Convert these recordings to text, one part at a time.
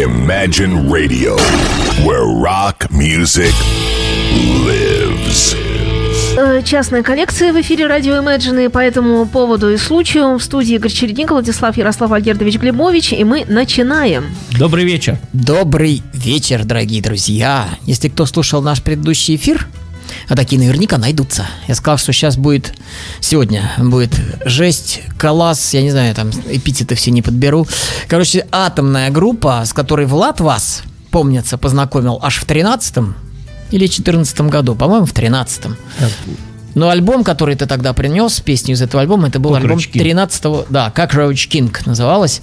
Imagine Radio, where rock music lives. Э, Частная коллекция в эфире радио Imagine, и по этому поводу и случаю в студии Игорь Чередник, Владислав Ярослав Альгердович Глебович, и мы начинаем. Добрый вечер. Добрый вечер, дорогие друзья. Если кто слушал наш предыдущий эфир, а такие наверняка найдутся. Я сказал, что сейчас будет, сегодня будет жесть, коллас, я не знаю, там эпитеты все не подберу. Короче, атомная группа, с которой Влад вас, помнится, познакомил аж в 13 или 14 году, по-моему, в 13 но альбом, который ты тогда принес, песню из этого альбома, это был Cockroach альбом King. 13-го, да, как Roach King называлась.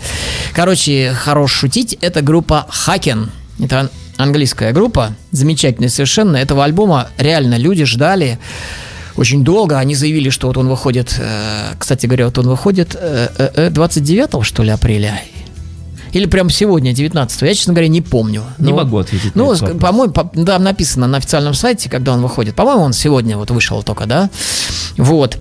Короче, хорош шутить, это группа Хакен. Это английская группа, замечательная совершенно. Этого альбома реально люди ждали очень долго. Они заявили, что вот он выходит, э, кстати говоря, вот он выходит э, э, э, 29 что ли, апреля. Или прям сегодня, 19 Я, честно говоря, не помню. Не Ну, могу ответить Ну, по-моему, по- там написано на официальном сайте, когда он выходит. По-моему, он сегодня вот вышел только, да? Вот.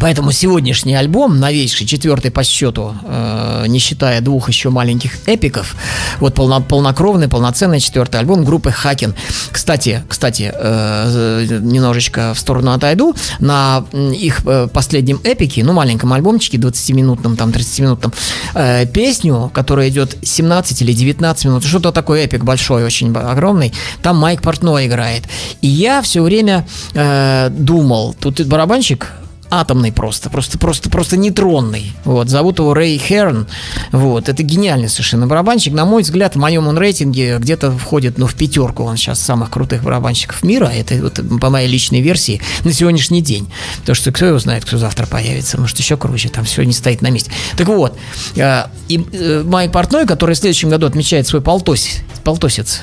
Поэтому сегодняшний альбом, новейший, четвертый по счету, э, не считая двух еще маленьких эпиков, вот полно- полнокровный, полноценный четвертый альбом группы Хакен. Кстати, кстати, э, немножечко в сторону отойду, на их э, последнем эпике, ну, маленьком альбомчике, 20-минутном, там, 30-минутном, э, песню, которая идет 17 или 19 минут, что-то такой эпик большой, очень огромный, там Майк Портной играет. И я все время э, думал, тут барабанщик атомный просто, просто, просто, просто нейтронный. Вот, зовут его Рэй Херн. Вот, это гениальный совершенно барабанщик. На мой взгляд, в моем он рейтинге где-то входит, ну, в пятерку. Он сейчас самых крутых барабанщиков мира. Это вот по моей личной версии на сегодняшний день. Потому что кто его знает, кто завтра появится. Может, еще круче. Там все не стоит на месте. Так вот, э, и э, Портной, который в следующем году отмечает свой полтос, полтосец.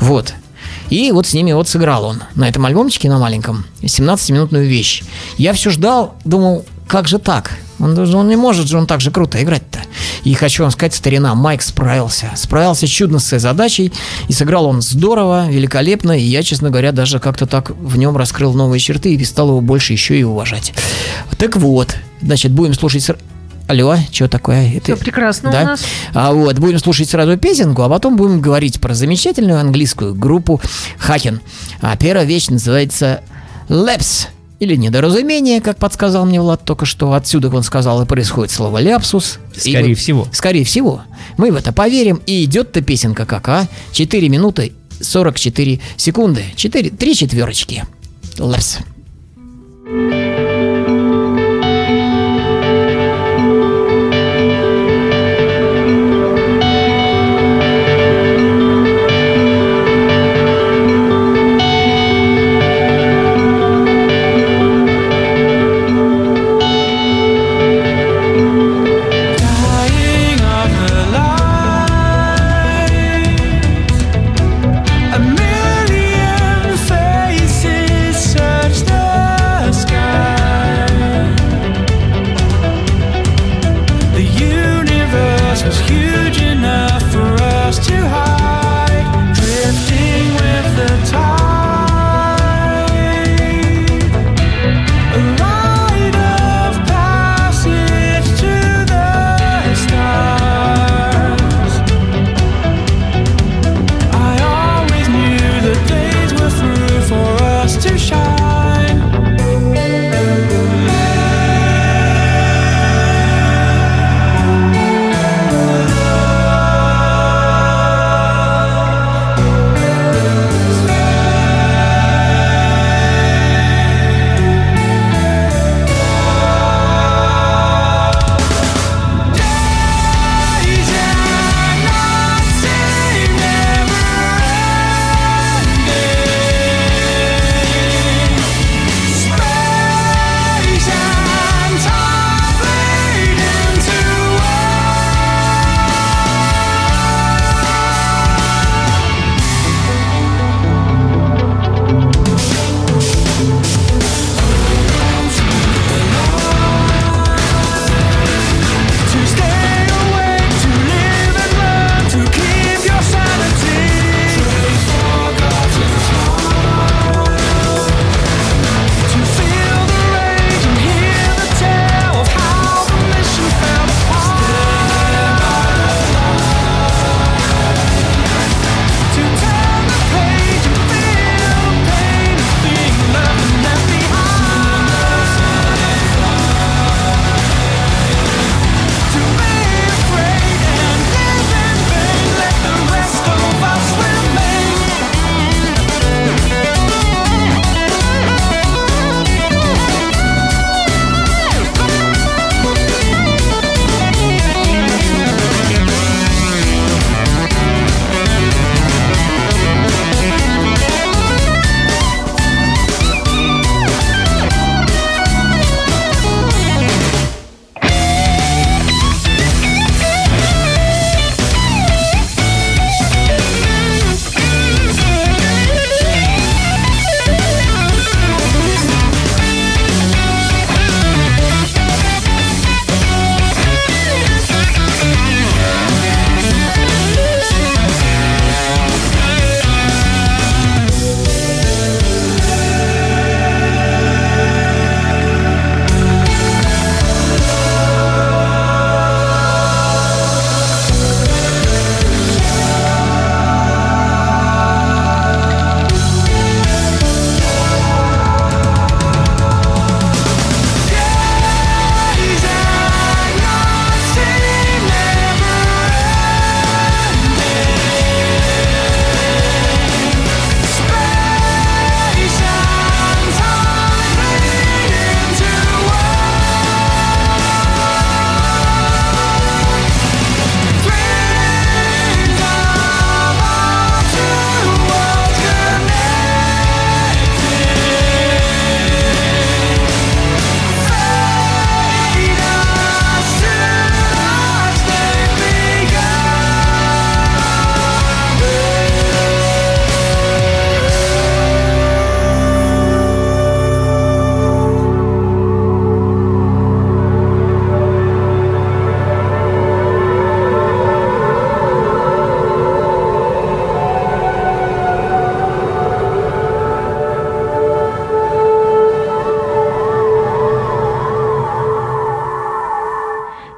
Вот. И вот с ними вот сыграл он на этом альбомчике, на маленьком, 17-минутную вещь. Я все ждал, думал, как же так? Он, он не может же он так же круто играть-то. И хочу вам сказать, старина, Майк справился. Справился чудно с этой задачей. И сыграл он здорово, великолепно. И я, честно говоря, даже как-то так в нем раскрыл новые черты и стал его больше еще и уважать. Так вот, значит, будем слушать... Алло, что такое? Это- Всё прекрасно у да? нас. А вот, будем слушать сразу песенку, а потом будем говорить про замечательную английскую группу Хакен. А первая вещь называется «Лепс». Или недоразумение, как подсказал мне Влад только что. Отсюда, он сказал, и происходит слово «ляпсус». И Скорее мы- всего. Скорее всего. Мы в это поверим. И идет-то песенка как, а? 4 минуты 44 секунды. 4, 3 четверочки. «Лепс». Dying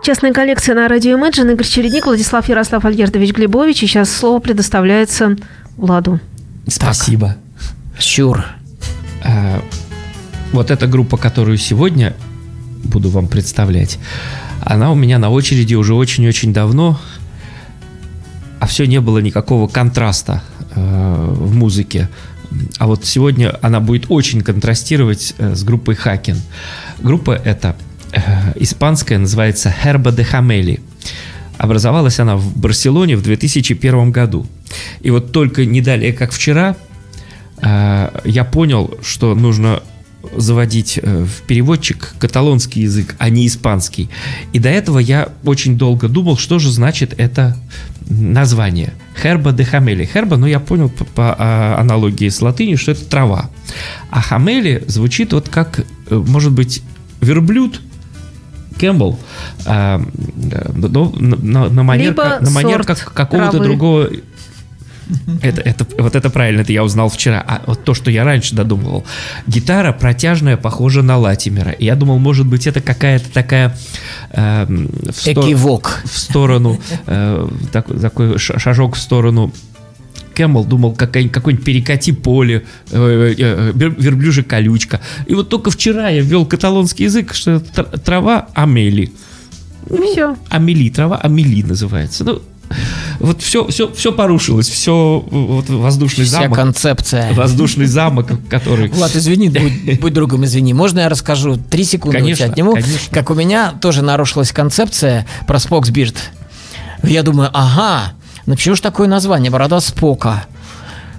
Частная коллекция на радио Imagine. Игорь Чередник, Владислав Ярослав Альгердович Глебович. И сейчас слово предоставляется Владу. Спасибо. Щур. А, Вот эта группа, которую сегодня буду вам представлять, она у меня на очереди уже очень-очень давно, а все не было никакого контраста э, в музыке. А вот сегодня она будет очень контрастировать э, с группой Хакен. Группа эта э, испанская, называется Herba de Хамели. Образовалась она в Барселоне в 2001 году. И вот только не далее, как вчера, э, я понял, что нужно заводить э, в переводчик каталонский язык, а не испанский. И до этого я очень долго думал, что же значит это название. Херба де хамели. Херба, ну я понял по, по, а, аналогии с латынью, что это трава. А хамели звучит вот как, э, может быть, верблюд, Кэмпбелл, а, э, но на, на- манер, Либо как- на манер как, какого-то травы. другого это, это, вот это правильно, это я узнал вчера. А вот то, что я раньше додумывал. Гитара протяжная, похожа на Латимера. И я думал, может быть, это какая-то такая... эм, в сто- Экивок. в сторону, э, такой, такой ша- шажок в сторону Кэмл думал, какой-нибудь перекати поле, э, э, э, вер- верблюжья колючка. И вот только вчера я ввел каталонский язык, что трава амели. Все. Амели, трава амели называется. Ну, вот все, все, все порушилось, все вот воздушный Вся замок, концепция. воздушный замок, который... Влад, извини, будь, будь другом, извини. Можно я расскажу? Три секунды у Конечно, тебя отниму. конечно. Как у меня тоже нарушилась концепция про Споксбирд. Я думаю, ага, ну почему же такое название? Борода Спока.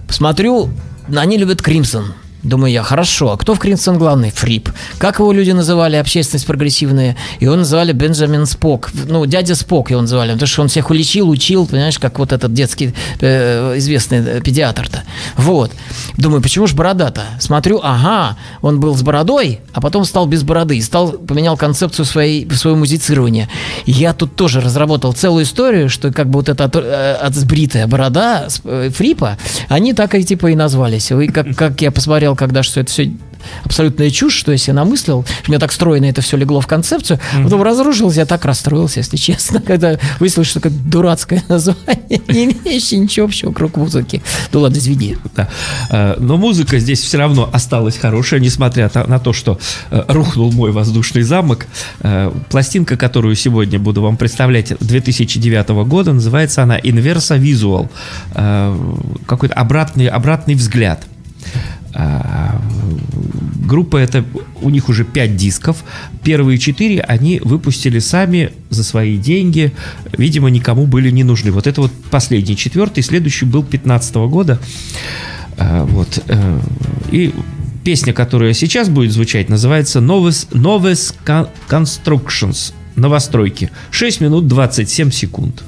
Посмотрю, они любят Кримсон. Думаю я, хорошо, а кто в Кримсон главный? Фрип. Как его люди называли, общественность прогрессивная? Его называли Бенджамин Спок. Ну, дядя Спок его называли, потому что он всех уличил, учил, понимаешь, как вот этот детский э, известный э, педиатр-то. Вот. Думаю, почему же борода-то? Смотрю, ага, он был с бородой, а потом стал без бороды. И стал, поменял концепцию своей, своего музицирования. Я тут тоже разработал целую историю, что как бы вот эта от, э, отсбритая борода с- э, Фрипа, они так и типа и назвались. И как, как я посмотрел, когда что это все абсолютная чушь, что я себе намыслил, у меня так стройно это все легло в концепцию, потом разрушилось, я так расстроился, если честно, когда выяснилось, что это дурацкое название, не имеющее ничего общего круг музыки. Ну ладно, извини. Да. Э, Но музыка здесь все равно осталась хорошая, несмотря на то, что э, рухнул мой воздушный замок. Э, Пластинка, которую сегодня буду вам представлять, 2009 года, называется она Inversa Visual. Какой-то обратный, обратный взгляд. А, Группа это, у них уже 5 дисков. Первые 4 они выпустили сами за свои деньги. Видимо, никому были не нужны. Вот это вот последний, четвертый. Следующий был 15 года. А, Вот. э, И песня, которая сейчас будет звучать, называется Noves Con- Constructions. Новостройки. 6 минут 27 секунд.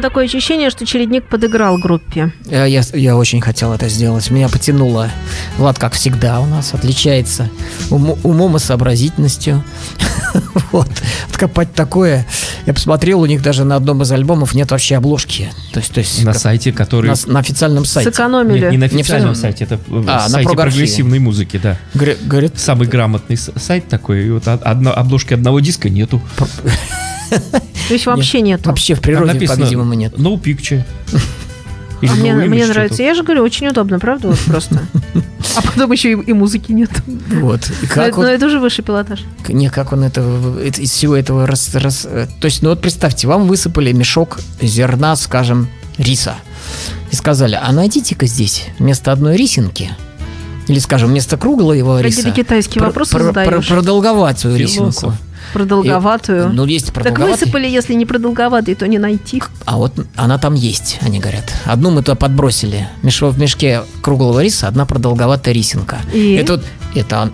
Меня такое ощущение, что чередник подыграл группе. Я, я, я очень хотел это сделать. Меня потянуло. Влад, как всегда, у нас отличается ум- умом и сообразительностью. Вот. Откопать такое. Я посмотрел, у них даже на одном из альбомов нет вообще обложки. То есть, то есть На как- сайте, который... на, на официальном сайте. Сэкономили. Нет, не на Не официальном официальном? сайте, это э, А, на сайте прографии. прогрессивной музыки, да. Говорит, Самый грамотный с- сайт такой, и вот од- одно- обложки одного диска нету. То есть вообще нету. вообще в природе, по-видимому, нет. No picture. А мне, мне нравится. Я же говорю, очень удобно, правда? Вот просто. А потом еще и, и музыки нет. Вот. И Но как это, он- но это уже высший пилотаж. Не, как он это, это- из всего этого раз, раз- э, То есть, ну вот представьте, вам высыпали мешок зерна, скажем, риса. И сказали, а найдите-ка здесь вместо одной рисинки, или, скажем, вместо круглого его риса, ты китайские про- вопросы про- про- задаешь? продолговатую Философ. рисинку. Продолговатую. И- ну, есть так продолговатый. высыпали, если не продолговатый, то не найти. А вот она там есть, они говорят. Одну мы туда подбросили. В мешке круглого риса одна продолговатая рисинка. И? Это, вот- это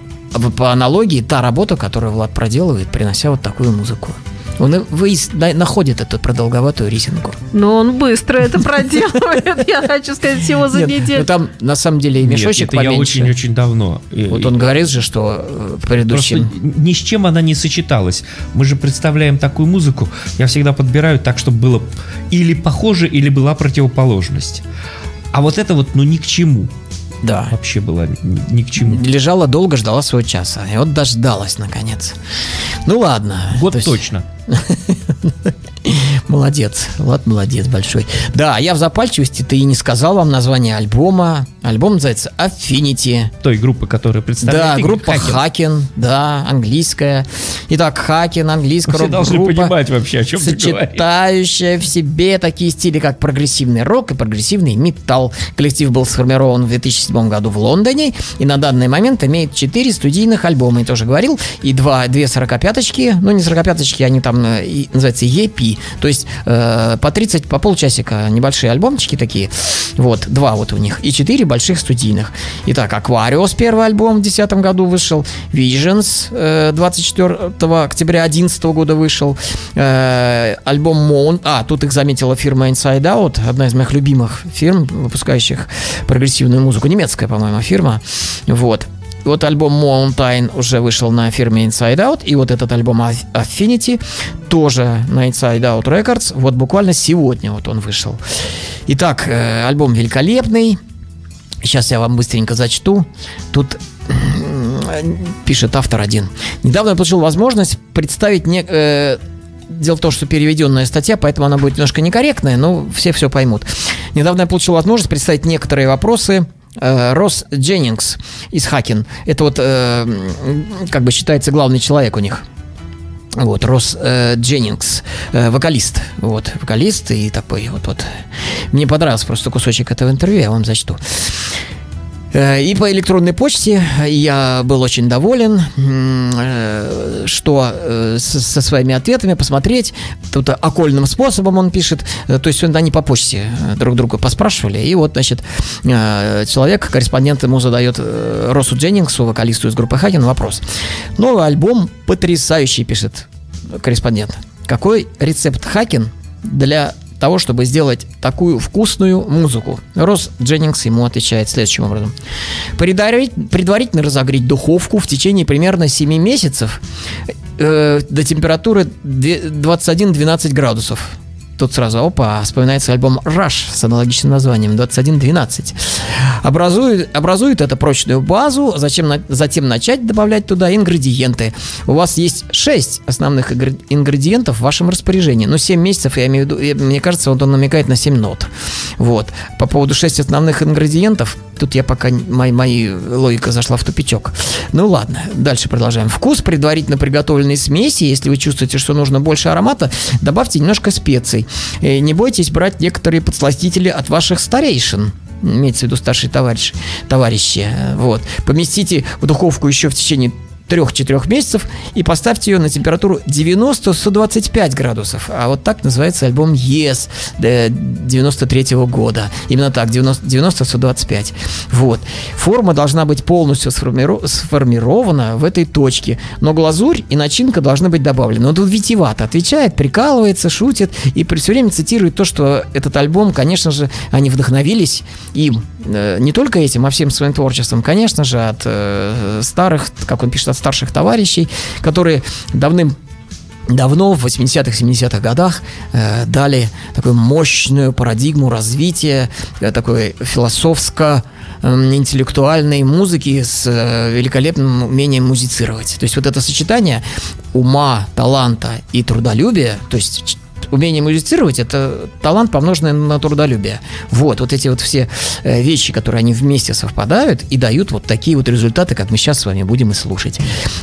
по аналогии та работа, которую Влад проделывает, принося вот такую музыку. Он на- находит эту продолговатую рисинку. Но он быстро это проделывает. Я хочу сказать, всего за Нет, неделю. ну там на самом деле и мешочек это я поменьше. очень-очень давно. Вот он говорит же, что э, в Просто предыдущем... ни с чем она не сочеталась. Мы же представляем такую музыку, я всегда подбираю так, чтобы было или похоже, или была противоположность. А вот это вот, ну, ни к чему. Да. Вообще было ни, ни к чему. Лежала долго, ждала своего часа. И вот дождалась, наконец. Ну ладно. Вот То есть- точно. Молодец, Влад молодец большой. Да, я в запальчивости-то и не сказал вам название альбома. Альбом называется Affinity. Той группы, которая представляет Да, группа Хакин. Хакен, да, английская. Итак, Хакен, английская Все должны понимать вообще, о чем ты сочетающая в себе такие стили, как прогрессивный рок и прогрессивный металл. Коллектив был сформирован в 2007 году в Лондоне и на данный момент имеет 4 студийных альбома, я тоже говорил, и два, две сорокопяточки, ну не сорокопяточки, они там э, и называются EP, то есть э, по 30, по полчасика небольшие альбомчики такие, вот, два вот у них, и четыре больших студийных. Итак, Aquarius первый альбом в 2010 году вышел, Visions э, 24 октября 2011 года вышел, э, альбом Moon, а, тут их заметила фирма Inside Out, одна из моих любимых фирм, выпускающих прогрессивную музыку, немецкая, по-моему, фирма, вот. Вот альбом Mountain уже вышел на фирме Inside Out, и вот этот альбом Aff- Affinity тоже на Inside Out Records, вот буквально сегодня вот он вышел. Итак, э, альбом великолепный, сейчас я вам быстренько зачту, тут м, пишет автор один. Недавно я получил возможность представить не, э, Дело в том, что переведенная статья, поэтому она будет немножко некорректная, но все все поймут. Недавно я получил возможность представить некоторые вопросы э, Росс Дженнингс из Хакин. Это вот, э, как бы считается, главный человек у них. Вот, Росс э, Дженнингс, э, вокалист. Вот, вокалист и такой вот, вот. Мне понравился просто кусочек этого интервью, я вам зачту. Э, И по электронной почте я был очень доволен, э, что э, со своими ответами посмотреть. Тут окольным способом он пишет. Э, То есть он- они по почте э, друг друга поспрашивали. И вот, значит, э, человек, корреспондент ему задает э, Росу Дженнингсу, вокалисту из группы Хаген, вопрос. Новый альбом потрясающий, пишет корреспондент. Какой рецепт Хакен для того, чтобы сделать такую вкусную музыку? Рос Дженнингс ему отвечает следующим образом. Предварить- предварительно разогреть духовку в течение примерно 7 месяцев э, до температуры две- 21-12 градусов. Тут сразу, опа, вспоминается альбом Rush с аналогичным названием 2112. Образует, образует это прочную базу, зачем, на- затем начать добавлять туда ингредиенты. У вас есть 6 основных ингредиентов в вашем распоряжении. Ну, 7 месяцев, я имею в виду, мне кажется, вот он намекает на 7 нот. Вот. По поводу 6 основных ингредиентов, тут я пока, моя, моя логика зашла в тупичок. Ну ладно, дальше продолжаем. Вкус предварительно приготовленной смеси, если вы чувствуете, что нужно больше аромата, добавьте немножко специй. Э, Не бойтесь брать некоторые подсластители от ваших старейшин. Имеется в виду старшие товарищи, товарищи. Э, Вот. Поместите в духовку еще в течение 3-4 месяцев и поставьте ее на температуру 90-125 градусов. А вот так называется альбом Yes 93 года. Именно так, 90-125. Вот. Форма должна быть полностью сформиро- сформирована в этой точке, но глазурь и начинка должны быть добавлены. Но тут витивато отвечает, прикалывается, шутит и при все время цитирует то, что этот альбом, конечно же, они вдохновились им э, не только этим, а всем своим творчеством, конечно же, от э, старых, как он пишет, от старших товарищей, которые давным давно, в 80-х, 70-х годах э, дали такую мощную парадигму развития э, такой философско интеллектуальной музыки с э, великолепным умением музицировать. То есть вот это сочетание ума, таланта и трудолюбия, то есть умение музицировать это талант, помноженный на трудолюбие. Вот, вот эти вот все э, вещи, которые они вместе совпадают и дают вот такие вот результаты, как мы сейчас с вами будем и слушать.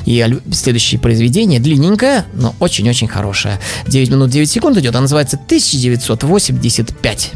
И следующее произведение длинненькое, но очень-очень хорошее. 9 минут 9 секунд идет, оно называется 1985.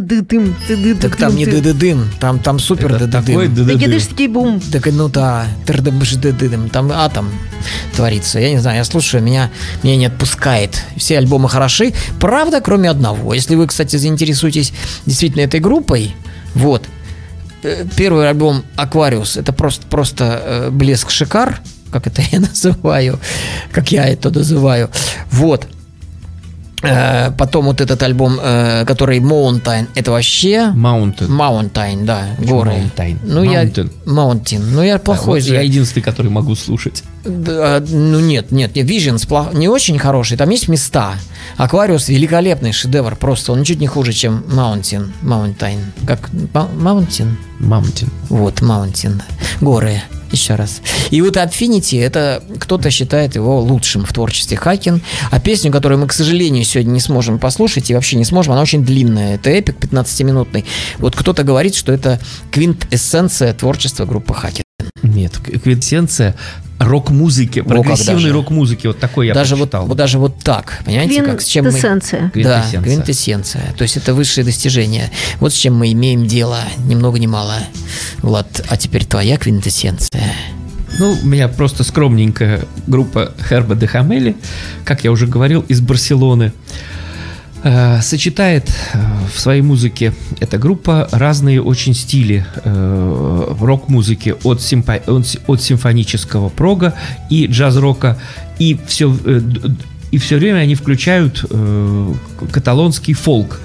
Ты-ды-ды-дым, Так там не ты. дым, там, там супер Это дым. такой кидышский бум. Так ну да, тырдым-бждыдым, там атом творится. Я не знаю, я слушаю, меня, меня не отпускает. Все альбомы хороши, правда, кроме одного. Если вы, кстати, заинтересуетесь действительно этой группой, вот, э, первый альбом «Аквариус» это просто, просто э, блеск шикар, как это я называю, как я это называю. Вот. Э, Потом вот этот альбом, э, который Mountain, это вообще Mountain. Mountain, да, горы. Mountain? Ну я Mountain. Mountain. Ну я плохой Вот же. Я единственный, который могу слушать. Да, ну нет, нет, нет, Visions плох- не очень хороший, там есть места. Аквариус великолепный шедевр, просто он ничуть не хуже, чем Mountain, Mountain, как Ма- Mountain, Mountain. вот Mountain, горы. Еще раз. И вот Affinity, это кто-то считает его лучшим в творчестве Хакин. А песню, которую мы, к сожалению, сегодня не сможем послушать и вообще не сможем, она очень длинная. Это эпик 15-минутный. Вот кто-то говорит, что это квинтэссенция творчества группы Хакин. Нет, квинтэссенция рок-музыки, прогрессивной рок-музыки. Вот такой я даже, вот, прочитал. вот даже вот так, понимаете, как с чем мы... Квинтэссенция. Да, Квинтэссенция. квинтэссенция. То есть это высшее достижение. Вот с чем мы имеем дело, ни много ни мало. Влад, а теперь твоя квинтэссенция. Ну, у меня просто скромненькая группа Херба де Хамели, как я уже говорил, из Барселоны. Э, Сочетает э, в своей музыке эта группа разные очень стили э, рок-музыки от, симпо- от си- от симфонического прога и джаз-рока, и все, и все время они включают э, каталонский фолк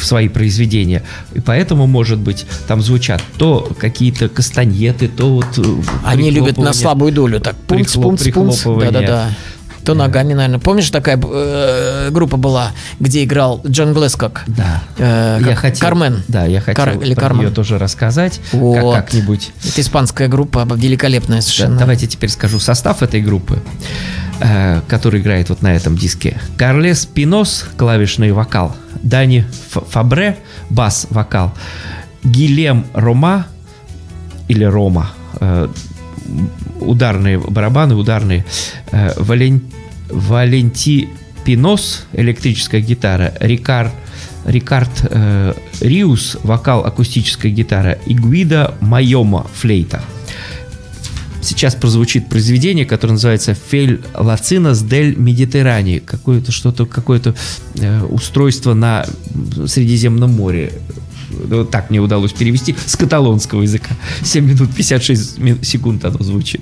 в свои произведения. И поэтому, может быть, там звучат то какие-то кастаньеты, то вот... Они любят на слабую долю так. Пунц, пунц, пунц. Да-да-да. То ногами, наверное. Помнишь, такая э, группа была, где играл Джон Глэскок? Да. Э, я хотел, Кармен. Да, я хотел Кар- или Кармен. нее тоже рассказать Вот. как, как-нибудь. Это испанская группа, великолепная Да, совершенно. давайте теперь скажу состав этой группы, э, который играет вот на этом диске. Карлес Пинос, клавишный вокал. Дани Фабре, бас-вокал. Гилем Рома, или Рома, э, ударные барабаны, ударные. Э, Вален- Валенти Пинос, электрическая гитара. Рикар, Рикард э, Риус, вокал, акустическая гитара. И Гвида Майома, флейта. Сейчас прозвучит произведение, которое называется «Фель Лацинас дель Медитерани». Какое-то что-то, какое-то э, устройство на Средиземном море. Вот так мне удалось перевести с каталонского языка. 7 минут 56 ми- секунд оно звучит.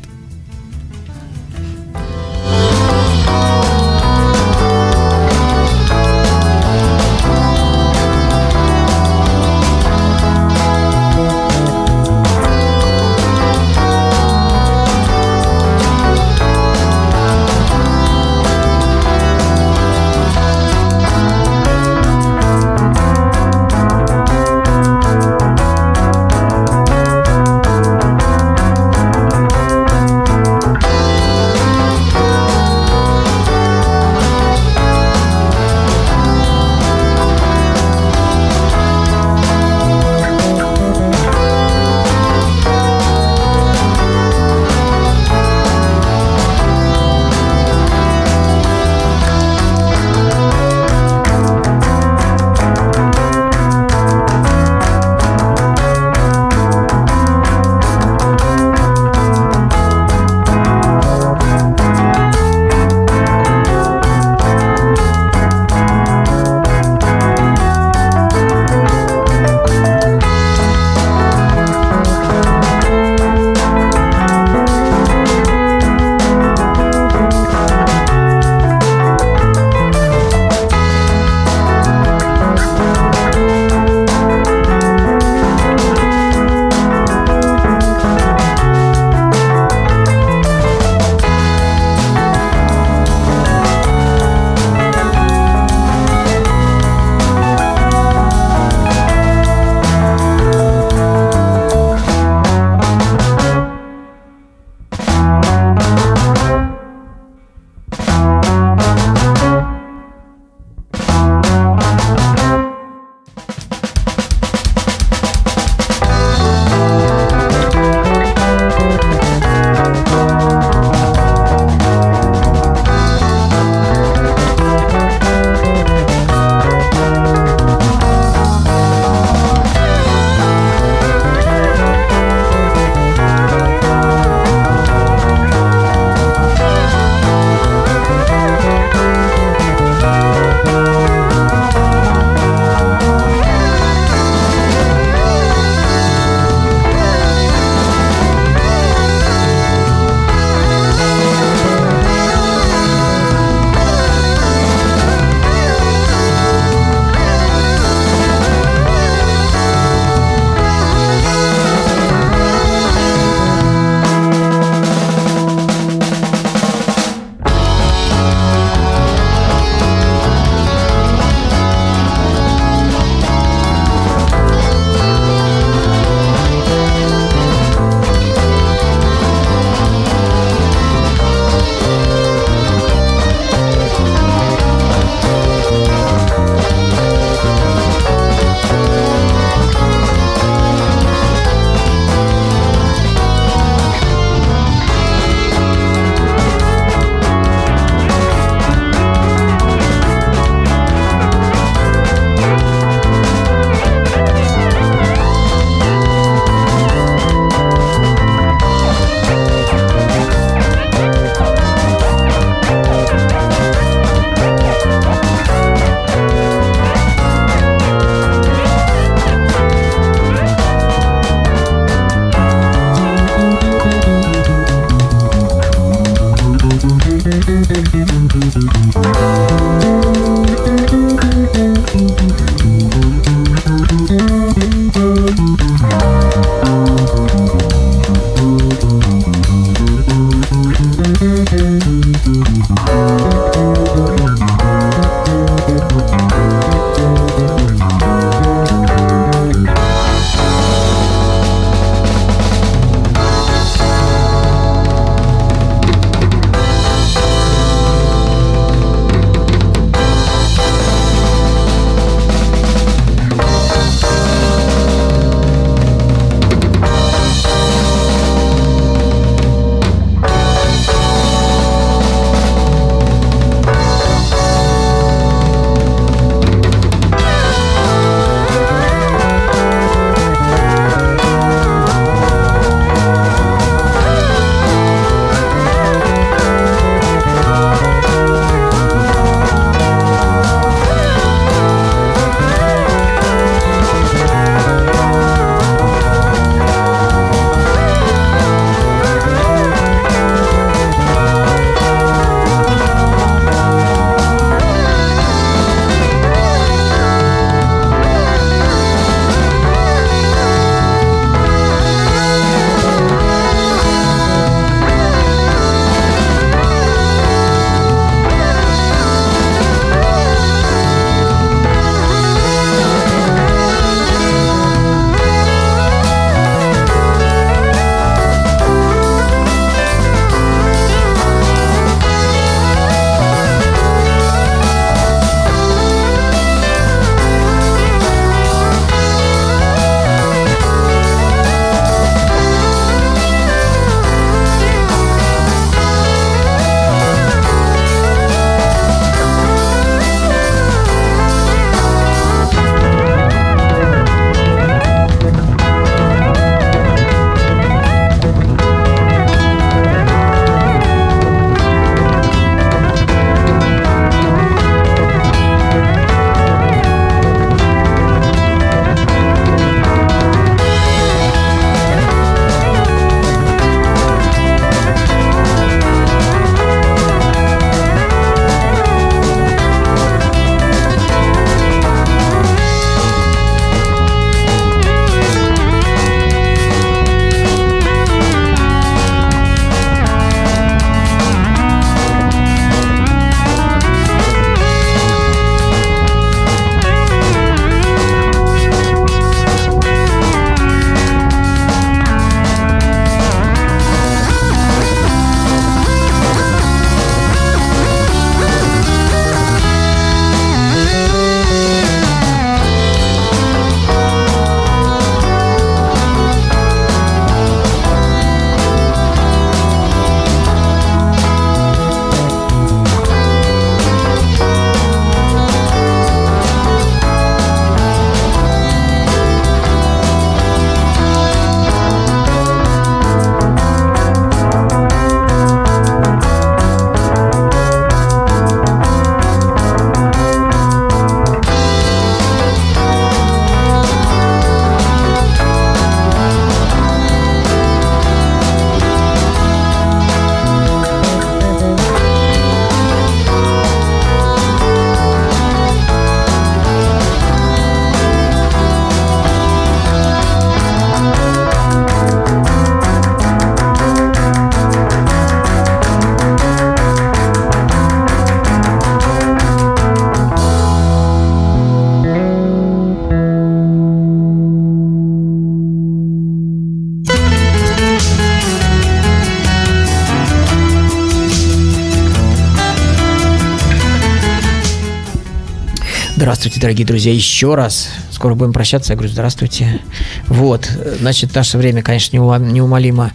Дорогие друзья, еще раз. Скоро будем прощаться. Я говорю, здравствуйте. Вот, значит, наше время, конечно, неумолимо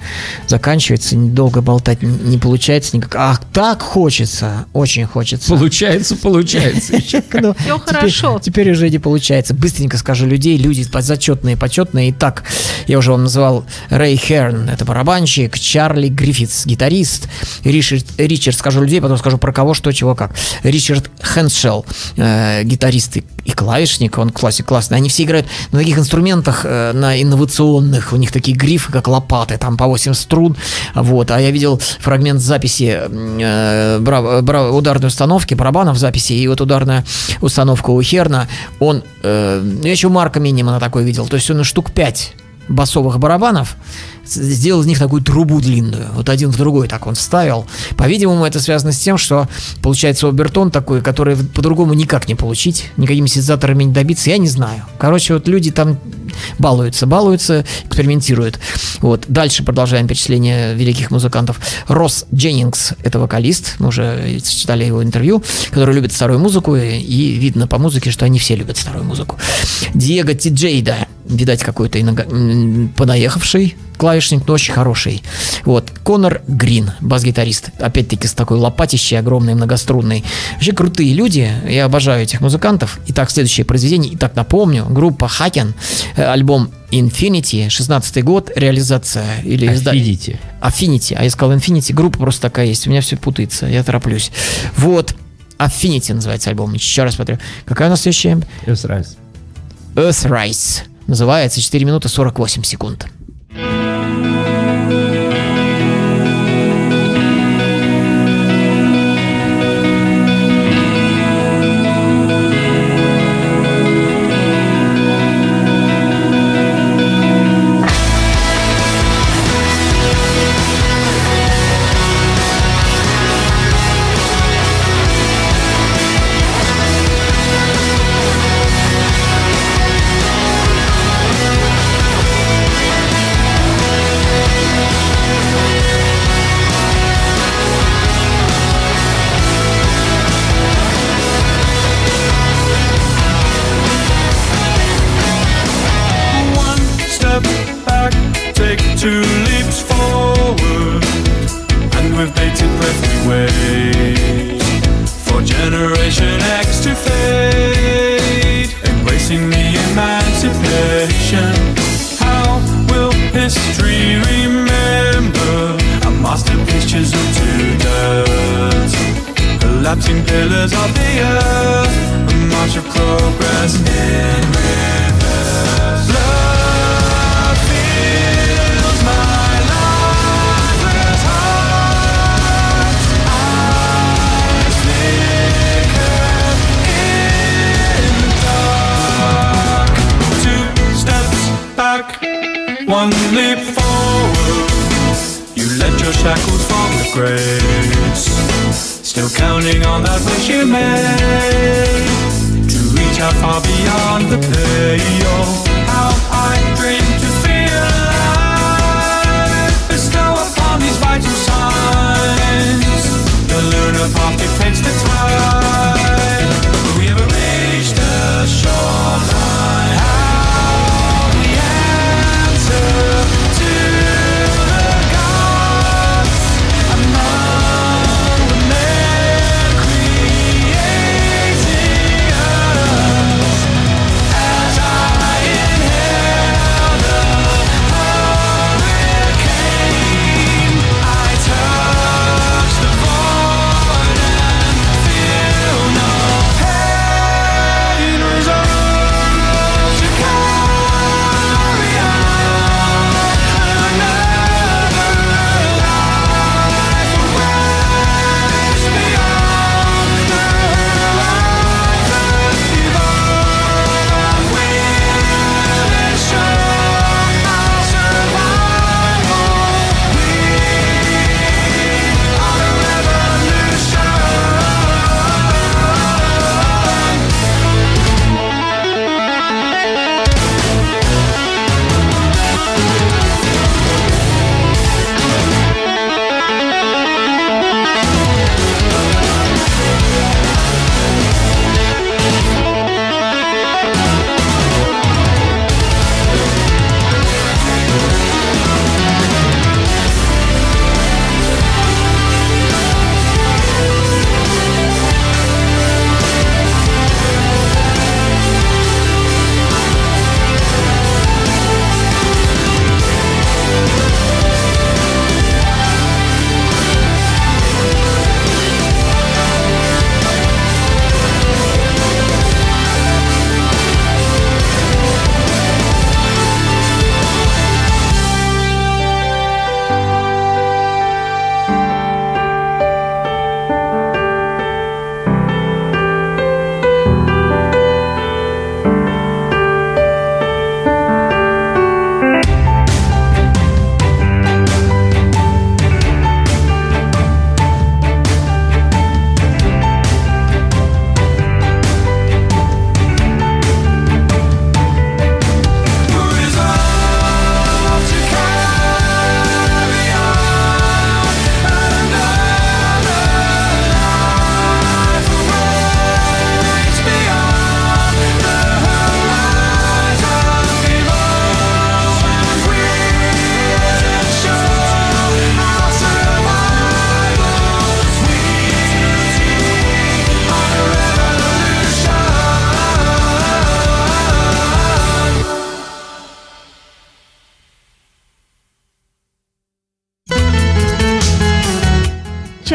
заканчивается. Недолго болтать не получается никак. Ах, так хочется, очень хочется. Получается, получается. Ну, теперь- хорошо. Теперь уже не получается. Быстренько скажу людей. Люди зачетные, почетные. Итак, я уже вам называл Рэй Херн, это барабанщик, Чарли Гриффитс, гитарист, Ричард, Ричард, скажу людей, потом скажу про кого, что, чего, как. Ричард Хэншелл, э, гитарист и, и клавишник, он классик классный. Они все играют на таких инструментах, э, на инновационных, у них такие грифы, как лопаты, там по 8 струн, вот. А я видел фрагмент записи э, бра- бра- ударной установки, барабанов записи, и вот ударная установка у Херна, он, э, я еще Марка Минимана такой видел, то есть он штук 5 басовых барабанов, сделал из них такую трубу длинную. Вот один в другой так он вставил. По-видимому, это связано с тем, что получается обертон такой, который по-другому никак не получить, никакими синтезаторами не добиться, я не знаю. Короче, вот люди там балуются, балуются, экспериментируют. Вот. Дальше продолжаем перечисление великих музыкантов. Росс Дженнингс – это вокалист, мы уже читали его интервью, который любит старую музыку, и, видно по музыке, что они все любят старую музыку. Диего Тиджейда, видать, какой-то инога- понаехавший клавишник, но очень хороший. Вот. Конор Грин, бас-гитарист. Опять-таки с такой лопатищей огромной, многострунной. Вообще крутые люди. Я обожаю этих музыкантов. Итак, следующее произведение. Итак, напомню. Группа Хакен. э, Альбом Infinity. 16 год. Реализация. Или изда- Видите. Affinity. А я сказал Infinity. Группа просто такая есть. У меня все путается. Я тороплюсь. Вот. Affinity называется альбом. Еще раз смотрю. Какая у нас следующая? Earthrise. Называется 4 минуты 48 секунд. Still counting on that wish you made to far beyond the pale. How I dream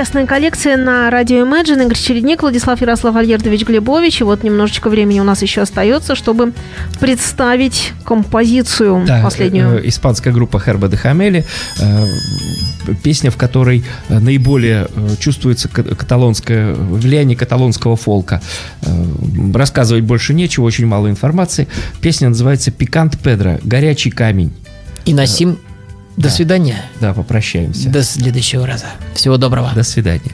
Частная коллекция на радио Imagine. Игорь Чередник, Владислав Ярослав Альгердович Глебович. И вот немножечко времени у нас еще остается, чтобы представить композицию Да, последнюю. э, испанская группа Херба де Хамели, э, песня, в которой э, наиболее э, чувствуется ка- каталонское влияние каталонского фолка. Э, Рассказывать больше нечего, очень мало информации. Песня называется «Пикант Педро. Горячий камень». И Насим, до свидания. Да, попрощаемся. До следующего раза. Всего доброго. До свидания.